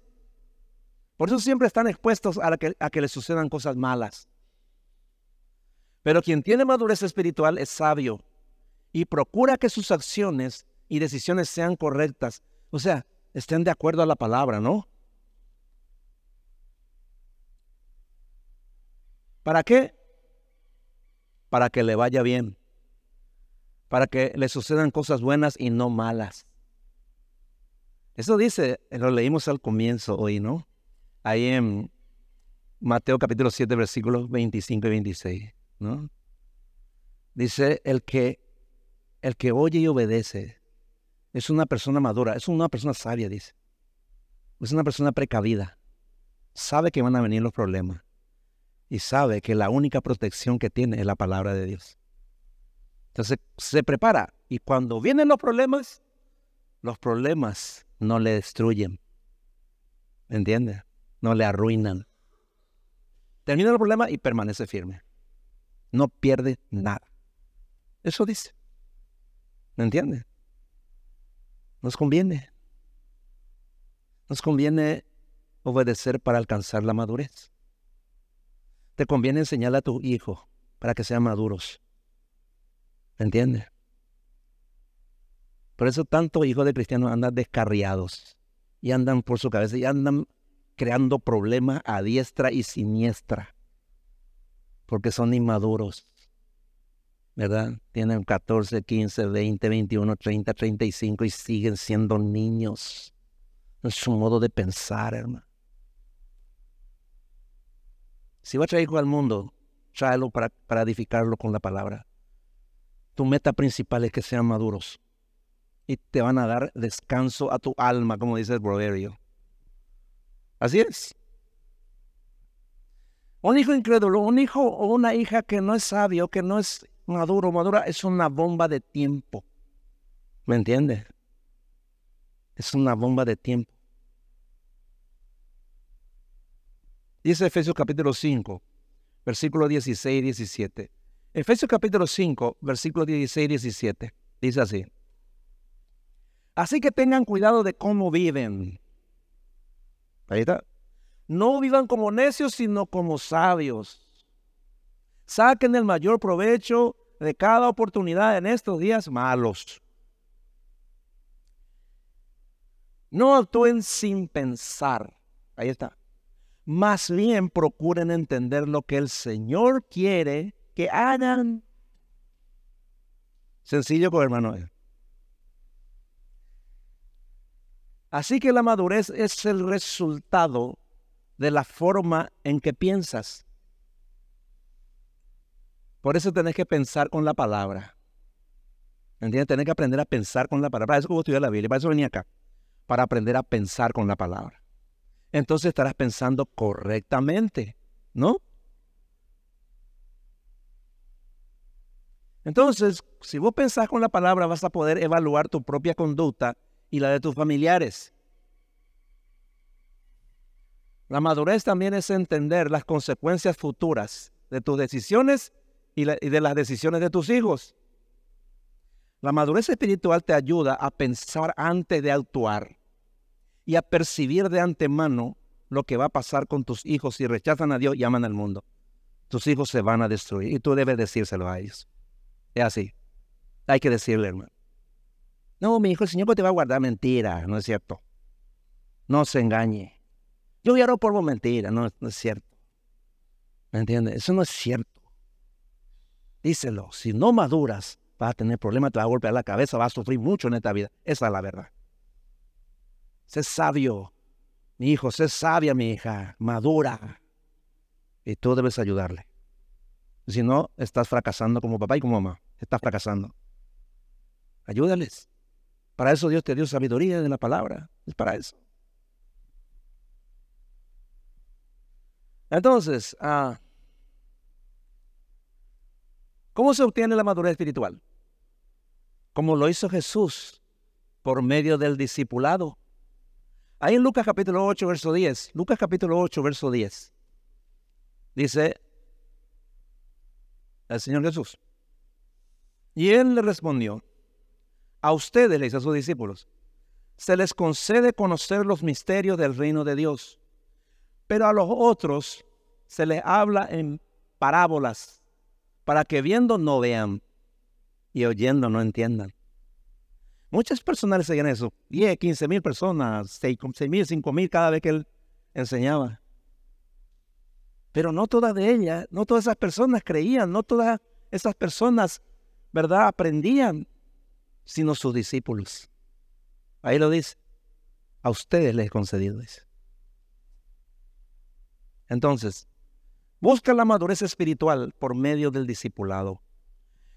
Speaker 1: Por eso siempre están expuestos a que, a que les sucedan cosas malas. Pero quien tiene madurez espiritual es sabio y procura que sus acciones y decisiones sean correctas, o sea, estén de acuerdo a la palabra, ¿no? ¿Para qué? Para que le vaya bien, para que le sucedan cosas buenas y no malas. Eso dice, lo leímos al comienzo hoy, ¿no? Ahí en Mateo capítulo 7, versículos 25 y 26, ¿no? Dice, el que, el que oye y obedece es una persona madura, es una persona sabia, dice. Es una persona precavida. Sabe que van a venir los problemas. Y sabe que la única protección que tiene es la palabra de Dios. Entonces se prepara. Y cuando vienen los problemas, los problemas no le destruyen. ¿Entiendes? No le arruinan. Termina el problema y permanece firme. No pierde nada. Eso dice. ¿Me entiendes? Nos conviene. Nos conviene obedecer para alcanzar la madurez. Te conviene enseñarle a tu hijo para que sean maduros. ¿Me entiendes? Por eso tantos hijos de cristianos andan descarriados y andan por su cabeza y andan creando problemas a diestra y siniestra porque son inmaduros. ¿Verdad? Tienen 14, 15, 20, 21, 30, 35 y siguen siendo niños en su modo de pensar, hermano. Si vas a traer hijo al mundo, tráelo para edificarlo con la palabra. Tu meta principal es que sean maduros y te van a dar descanso a tu alma, como dice el proverbio. Así es. Un hijo incrédulo, un hijo o una hija que no es sabio, que no es maduro, madura, es una bomba de tiempo. ¿Me entiendes? Es una bomba de tiempo. Dice Efesios capítulo 5, versículo 16 y 17. Efesios capítulo 5, versículo 16 y 17. Dice así. Así que tengan cuidado de cómo viven. Ahí está. No vivan como necios, sino como sabios. Saquen el mayor provecho de cada oportunidad en estos días malos. No actúen sin pensar. Ahí está. Más bien procuren entender lo que el Señor quiere que hagan. Sencillo hermano. Así que la madurez es el resultado de la forma en que piensas. Por eso tenés que pensar con la palabra. ¿Entiendes? Tenés que aprender a pensar con la palabra. Para eso que estudiar la Biblia, para eso venía acá. Para aprender a pensar con la palabra. Entonces estarás pensando correctamente, ¿no? Entonces, si vos pensás con la palabra, vas a poder evaluar tu propia conducta y la de tus familiares. La madurez también es entender las consecuencias futuras de tus decisiones y, de las decisiones de tus hijos. La madurez espiritual te ayuda a pensar antes de actuar y a percibir de antemano lo que va a pasar con tus hijos si rechazan a Dios y aman al mundo. Tus hijos se van a destruir y tú debes decírselo a ellos. Es así. Hay que decirle, hermano. No, mi hijo, el Señor te va a guardar mentira, no es cierto. No se engañe. Yo lloro por vos mentira, no, no es cierto. ¿Me entiendes? Eso no es cierto. Díselo, si no maduras, vas a tener problemas, te va a golpear la cabeza, vas a sufrir mucho en esta vida. Esa es la verdad. Sé sabio, mi hijo, sé sabia, mi hija, madura. Y tú debes ayudarle. Si no, estás fracasando como papá y como mamá. Estás fracasando. Ayúdales. Para eso Dios te dio sabiduría de la palabra. Es para eso. Entonces, ah, ¿cómo se obtiene la madurez espiritual? Como lo hizo Jesús por medio del discipulado. Ahí en Lucas capítulo 8, verso 10. Lucas capítulo 8, verso 10. Dice el Señor Jesús. Y él le respondió, a ustedes, le dice a sus discípulos, se les concede conocer los misterios del reino de Dios, pero a los otros se les habla en parábolas, para que viendo no vean y oyendo no entiendan. Muchas personas seguían eso, 10, 15 mil personas, 6 mil, 5 mil cada vez que él enseñaba. Pero no todas de ellas, no todas esas personas creían, no todas esas personas, ¿verdad?, aprendían sino sus discípulos. Ahí lo dice. A ustedes les he concedido, dice. Entonces, busca la madurez espiritual por medio del discipulado.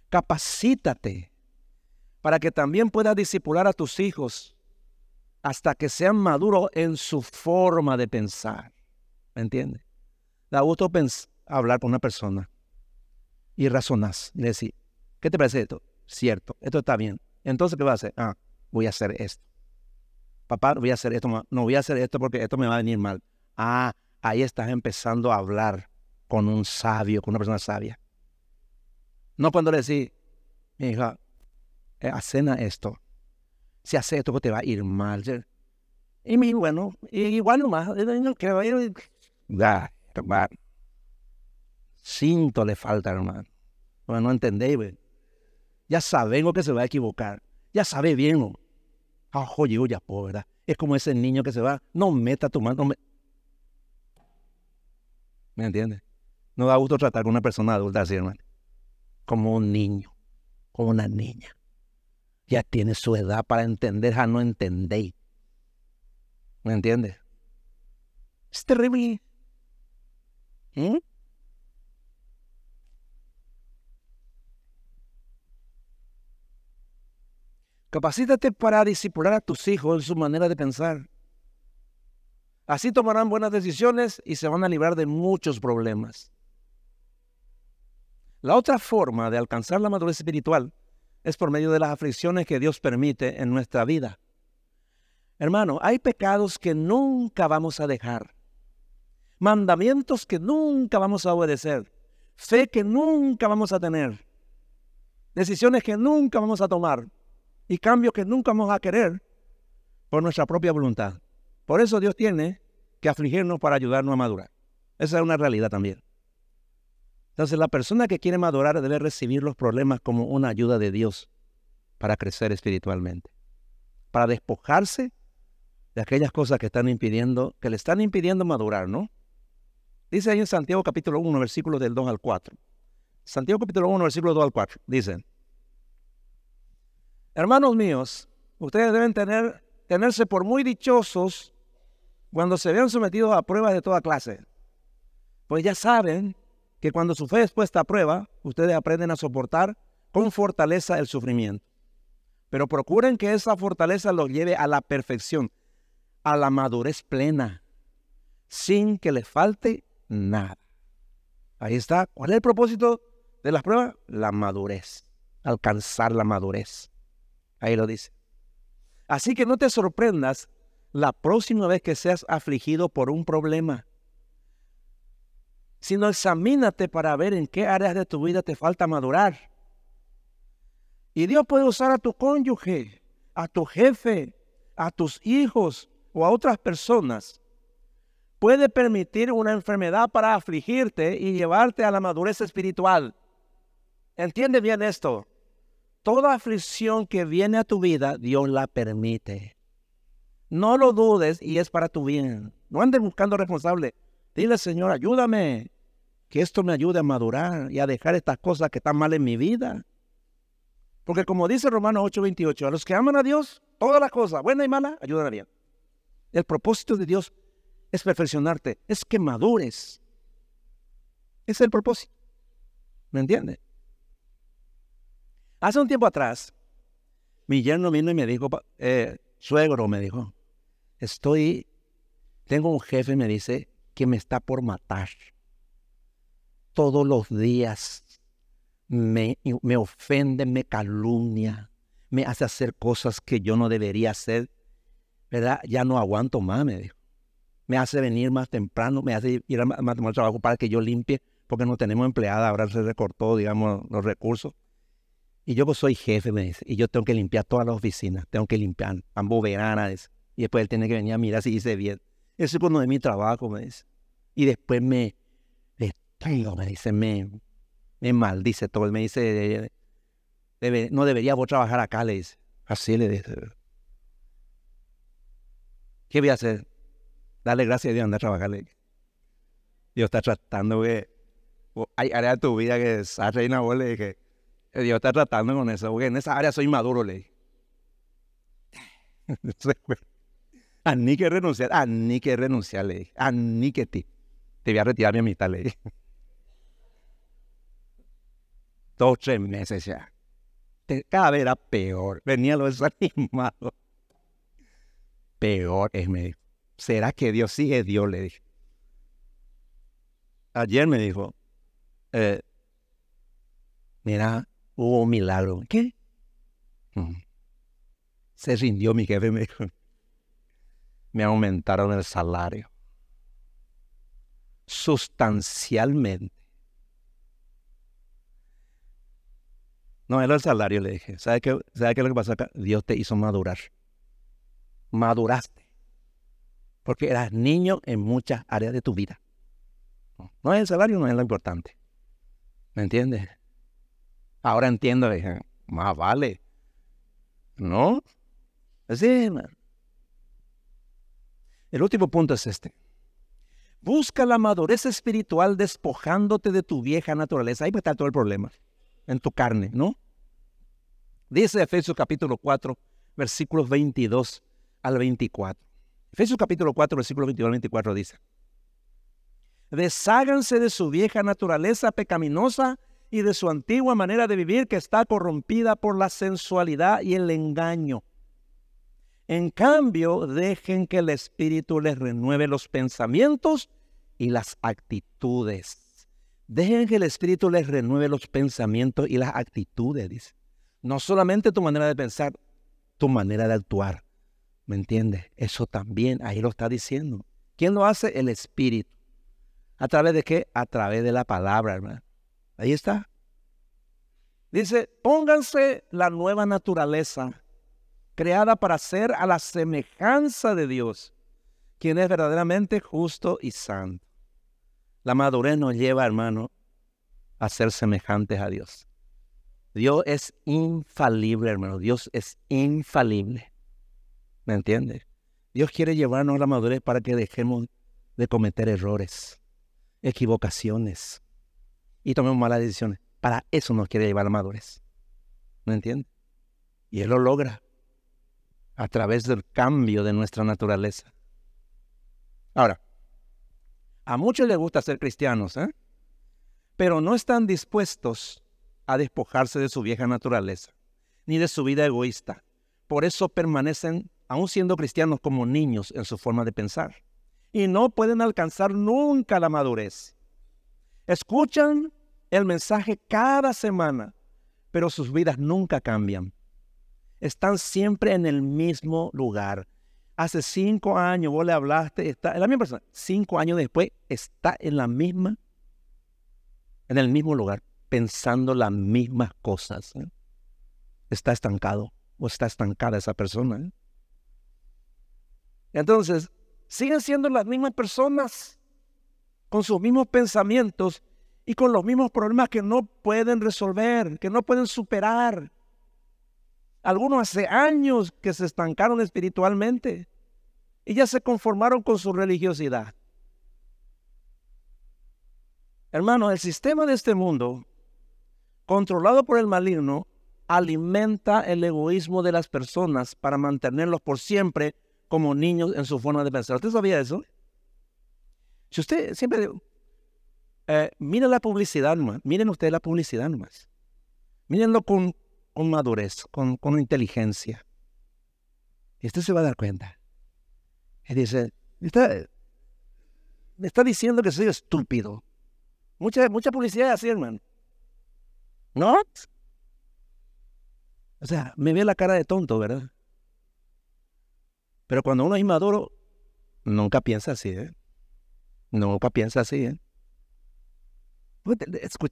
Speaker 1: Capacítate para que también puedas discipular a tus hijos hasta que sean maduros en su forma de pensar. ¿Me entiendes? Da gusto hablar con una persona y razonás y decir, ¿qué te parece esto? Cierto, esto está bien. Entonces, ¿qué va a hacer? Ah, voy a hacer esto. Papá, voy a hacer esto. No voy a hacer esto porque esto me va a venir mal. Ah, ahí estás empezando a hablar con un sabio, con una persona sabia. No cuando le decís, mi hija, eh, cena esto. Si hace esto, te va a ir mal. Y mi, bueno, igual nomás, que va a ir. Ya, hermano. Cinto le falta, hermano. Bueno, no entendéis, güey ya saben que se va a equivocar. Ya sabe bien. ¿no? Ah, ya, ¿verdad? Es como ese niño que se va, no meta tu mano. me... ¿Me entiendes? No da gusto tratar con una persona adulta así, hermano. Como un niño, como una niña. Ya tiene su edad para entender, ya no entendéis. ¿Me entiendes? Es terrible. ¿Eh? Capacítate para disipular a tus hijos en su manera de pensar. Así tomarán buenas decisiones y se van a librar de muchos problemas. La otra forma de alcanzar la madurez espiritual es por medio de las aflicciones que Dios permite en nuestra vida. Hermano, hay pecados que nunca vamos a dejar, mandamientos que nunca vamos a obedecer, fe que nunca vamos a tener, decisiones que nunca vamos a tomar, y cambios que nunca vamos a querer por nuestra propia voluntad. Por eso Dios tiene que afligirnos para ayudarnos a madurar. Esa es una realidad también. Entonces la persona que quiere madurar debe recibir los problemas como una ayuda de Dios para crecer espiritualmente, para despojarse de aquellas cosas que están impidiendo, que le están impidiendo madurar, ¿no? Dice ahí en Santiago capítulo 1, versículos del 2 al 4. Santiago capítulo 1, versículo 2 al 4. Dicen, Hermanos míos, ustedes deben tener, tenerse por muy dichosos cuando se vean sometidos a pruebas de toda clase. Pues ya saben que cuando su fe es puesta a prueba, ustedes aprenden a soportar con fortaleza el sufrimiento. Pero procuren que esa fortaleza los lleve a la perfección, a la madurez plena, sin que les falte nada. Ahí está. ¿Cuál es el propósito de las pruebas? La madurez, alcanzar la madurez. Ahí lo dice. Así que no te sorprendas la próxima vez que seas afligido por un problema. sino examínate para ver en qué áreas de tu vida te falta madurar. Y Dios puede usar a tu cónyuge, a tu jefe, a tus hijos o a otras personas. Puede permitir una enfermedad para afligirte y llevarte a la madurez espiritual. Entiende bien esto. Toda aflicción que viene a tu vida, Dios la permite. No lo dudes y es para tu bien. No andes buscando responsable. Dile, Señor, ayúdame. Que esto me ayude a madurar y a dejar estas cosas que están mal en mi vida. Porque como dice Romanos 8:28, a los que aman a Dios, todas las cosas, buenas y malas, ayudan a bien. El propósito de Dios es perfeccionarte, es que madures. Ese es el propósito. ¿Me entiendes? Hace un tiempo atrás, mi yerno vino y me dijo, eh, suegro me dijo, estoy, tengo un jefe, me dice, que me está por matar. Todos los días me, ofende, me calumnia, me hace hacer cosas que yo no debería hacer. ¿Verdad? Ya no aguanto más, me dijo. Me hace venir más temprano, me hace ir más trabajo para que yo limpie, porque no tenemos empleada, ahora se recortó, digamos, los recursos. Y yo pues soy jefe, me dice, y yo tengo que limpiar todas las oficinas, tengo que limpiar, ambos veranas, y después él tiene que venir a mirar si hice bien. Eso es uno de mi trabajo, me dice. Y después me, me dice, me, me maldice todo. Me dice, no debería vos trabajar acá, le dice. Así le dice. ¿Qué voy a hacer? Darle gracias a Dios andar a trabajar. Dios está tratando que hay áreas de tu vida que esa reina vos le dije, Dios está tratando con eso, porque en esa área soy maduro, le dije. [LAUGHS] a ni que renunciar, a ni que renunciar, le dije. A ni que ti. Te voy a retirar mi amistad, le dije. [LAUGHS] Dos, tres meses ya. Cada vez era peor. Venía lo desanimado. [LAUGHS] Peor es, me dijo. ¿Será que Dios sigue Dios? Le dije. Ayer me dijo, eh, mira, hubo un milagro. ¿Qué? Se rindió mi jefe, me. Me aumentaron el salario. Sustancialmente. No, era el salario, le dije. ¿Sabe qué, ¿Sabe qué es lo que pasa acá? Dios te hizo madurar. Maduraste. Porque eras niño en muchas áreas de tu vida. No es el salario, no es lo importante. ¿Me entiendes? Ahora entiendo, dije, más vale. ¿No? Así. El último punto es este. Busca la madurez espiritual despojándote de tu vieja naturaleza. Ahí está todo el problema. En tu carne, ¿no? Dice Efesios capítulo 4, versículos 22 al 24. Efesios capítulo 4, versículos 22 al 24 dice. Desháganse de su vieja naturaleza pecaminosa y de su antigua manera de vivir que está corrompida por la sensualidad y el engaño. En cambio, dejen que el Espíritu les renueve los pensamientos y las actitudes. Dejen que el Espíritu les renueve los pensamientos y las actitudes, dice. No solamente tu manera de pensar, tu manera de actuar. ¿Me entiendes? Eso también, ahí lo está diciendo. ¿Quién lo hace? El Espíritu. ¿A través de qué? A través de la palabra, hermano. Ahí está. Dice, pónganse la nueva naturaleza, creada para ser a la semejanza de Dios, quien es verdaderamente justo y santo. La madurez nos lleva, hermano, a ser semejantes a Dios. Dios es infalible, hermano. Dios es infalible. ¿Me entiendes? Dios quiere llevarnos a la madurez para que dejemos de cometer errores, equivocaciones, y tomemos malas decisiones. Para eso nos quiere llevar la madurez. ¿No entiende? Y Él lo logra a través del cambio de nuestra naturaleza. Ahora, a muchos les gusta ser cristianos, ¿eh? pero no están dispuestos a despojarse de su vieja naturaleza, ni de su vida egoísta. Por eso permanecen, aún siendo cristianos, como niños en su forma de pensar. Y no pueden alcanzar nunca la madurez. Escuchan el mensaje cada semana, pero sus vidas nunca cambian. Están siempre en el mismo lugar. Hace cinco años vos le hablaste, está en la misma persona. Cinco años después está en la misma en el mismo lugar, pensando las mismas cosas. ¿eh? Está estancado o está estancada esa persona. ¿eh? Entonces, siguen siendo las mismas personas con sus mismos pensamientos y con los mismos problemas que no pueden resolver, que no pueden superar. Algunos hace años que se estancaron espiritualmente y ya se conformaron con su religiosidad. Hermano, el sistema de este mundo, controlado por el maligno, alimenta el egoísmo de las personas para mantenerlos por siempre como niños en su forma de pensar. ¿Usted sabía eso? Si usted siempre... Eh, miren la publicidad nomás, miren ustedes la publicidad nomás. Mírenlo con, con madurez, con, inteligencia. Y usted se va a dar cuenta. Y dice, está, me está diciendo que soy estúpido. Mucha, mucha publicidad así, hermano. ¿No? O sea, me ve la cara de tonto, ¿verdad? Pero cuando uno es inmaduro, nunca piensa así, ¿eh? Nunca piensa así, ¿eh? Pues,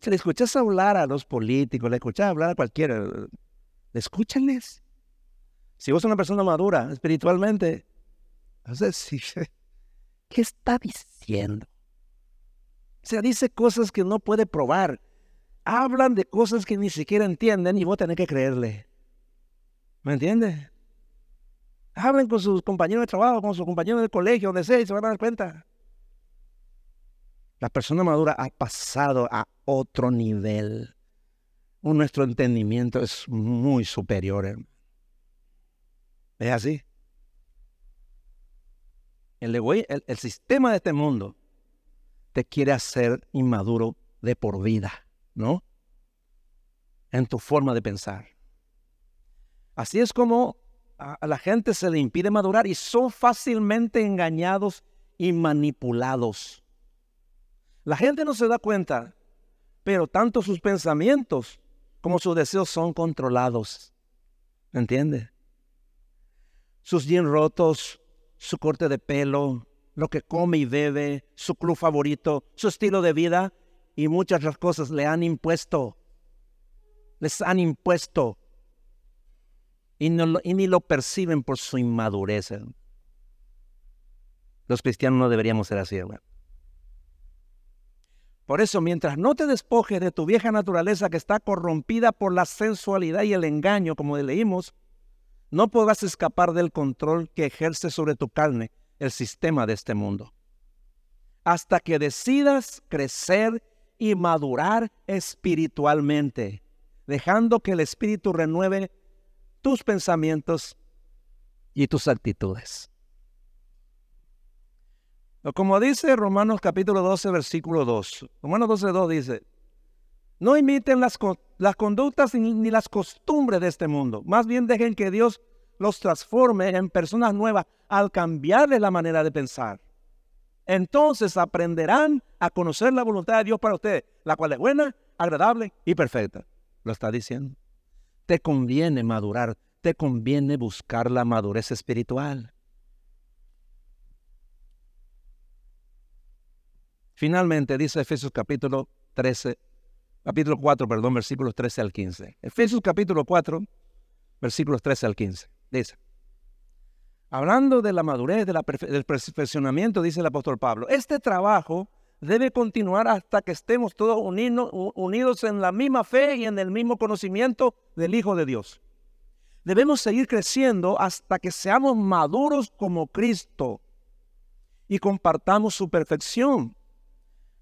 Speaker 1: le escuchas hablar a los políticos, le escuchas hablar a cualquiera, escúchenles. Si vos sos una persona madura espiritualmente, entonces, ¿qué está diciendo? O sea, dice cosas que no puede probar. Hablan de cosas que ni siquiera entienden y vos tenés que creerle. ¿Me entiendes? Hablen con sus compañeros de trabajo, con sus compañeros de colegio, donde sea, y se van a dar cuenta. La persona madura ha pasado a otro nivel. Nuestro entendimiento es muy superior. ¿Es así? El, el, el sistema de este mundo te quiere hacer inmaduro de por vida, ¿no? En tu forma de pensar. Así es como a la gente se le impide madurar y son fácilmente engañados y manipulados. La gente no se da cuenta, pero tanto sus pensamientos como sus deseos son controlados. ¿Entiende? Sus jeans rotos, su corte de pelo, lo que come y bebe, su club favorito, su estilo de vida y muchas otras cosas le han impuesto. Les han impuesto. Y, ni lo perciben por su inmadurez. Los cristianos no deberíamos ser así, Por eso, mientras no te despojes de tu vieja naturaleza que está corrompida por la sensualidad y el engaño, como leímos, no podrás escapar del control que ejerce sobre tu carne el sistema de este mundo. Hasta que decidas crecer y madurar espiritualmente, dejando que el Espíritu renueve tus pensamientos y tus actitudes. Como dice Romanos capítulo 12, versículo 2. Romanos 12, 2 dice, no imiten las, las conductas ni las costumbres de este mundo. Más bien dejen que Dios los transforme en personas nuevas al cambiarles la manera de pensar. Entonces aprenderán a conocer la voluntad de Dios para ustedes, la cual es buena, agradable y perfecta. Lo está diciendo. Te conviene madurar, te conviene buscar la madurez espiritual. Finalmente dice Efesios capítulo 13, capítulo 4, perdón, versículos 13 al 15. Efesios capítulo 4, versículos 13 al 15. Dice, hablando de la madurez, del perfeccionamiento, dice el apóstol Pablo, este trabajo debe continuar hasta que estemos todos unidos en la misma fe y en el mismo conocimiento del Hijo de Dios. Debemos seguir creciendo hasta que seamos maduros como Cristo y compartamos su perfección.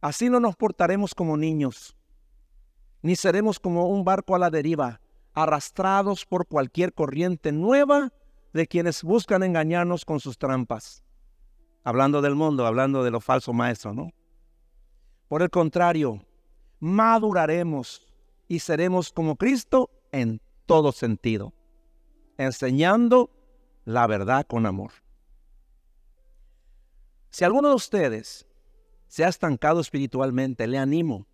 Speaker 1: Así no nos portaremos como niños, ni seremos como un barco a la deriva, arrastrados por cualquier corriente nueva de quienes buscan engañarnos con sus trampas. Hablando del mundo, hablando de los falsos maestros, ¿no? Por el contrario, maduraremos y seremos como Cristo en todo sentido, enseñando la verdad con amor. Si alguno de ustedes se ha estancado espiritualmente, le animo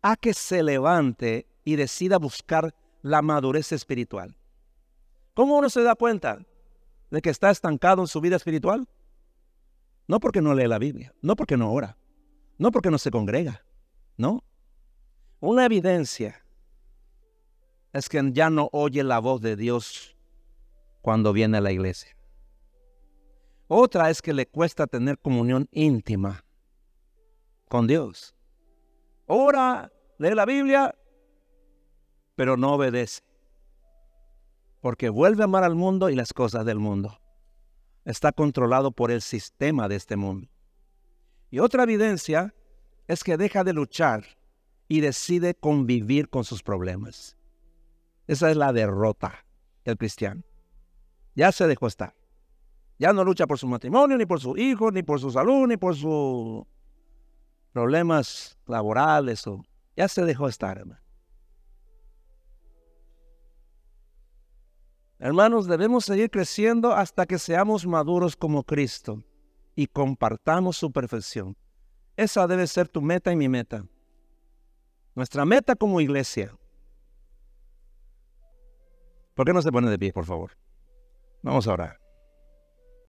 Speaker 1: a que se levante y decida buscar la madurez espiritual. ¿Cómo uno se da cuenta de que está estancado en su vida espiritual? No porque no lee la Biblia, no porque no ora, no porque no se congrega, no. Una evidencia es que ya no oye la voz de Dios cuando viene a la iglesia. Otra es que le cuesta tener comunión íntima con Dios. Ora, lee la Biblia, pero no obedece. Porque vuelve a amar al mundo y las cosas del mundo. Está controlado por el sistema de este mundo. Y otra evidencia es que deja de luchar y decide convivir con sus problemas. Esa es la derrota del cristiano. Ya se dejó estar. Ya no lucha por su matrimonio, ni por su hijo, ni por su salud, ni por sus problemas laborales. O, ya se dejó estar, hermano. Hermanos, debemos seguir creciendo hasta que seamos maduros como Cristo y compartamos su perfección. Esa debe ser tu meta y mi meta. Nuestra meta como iglesia. ¿Por qué no se pone de pie, por favor? Vamos a orar.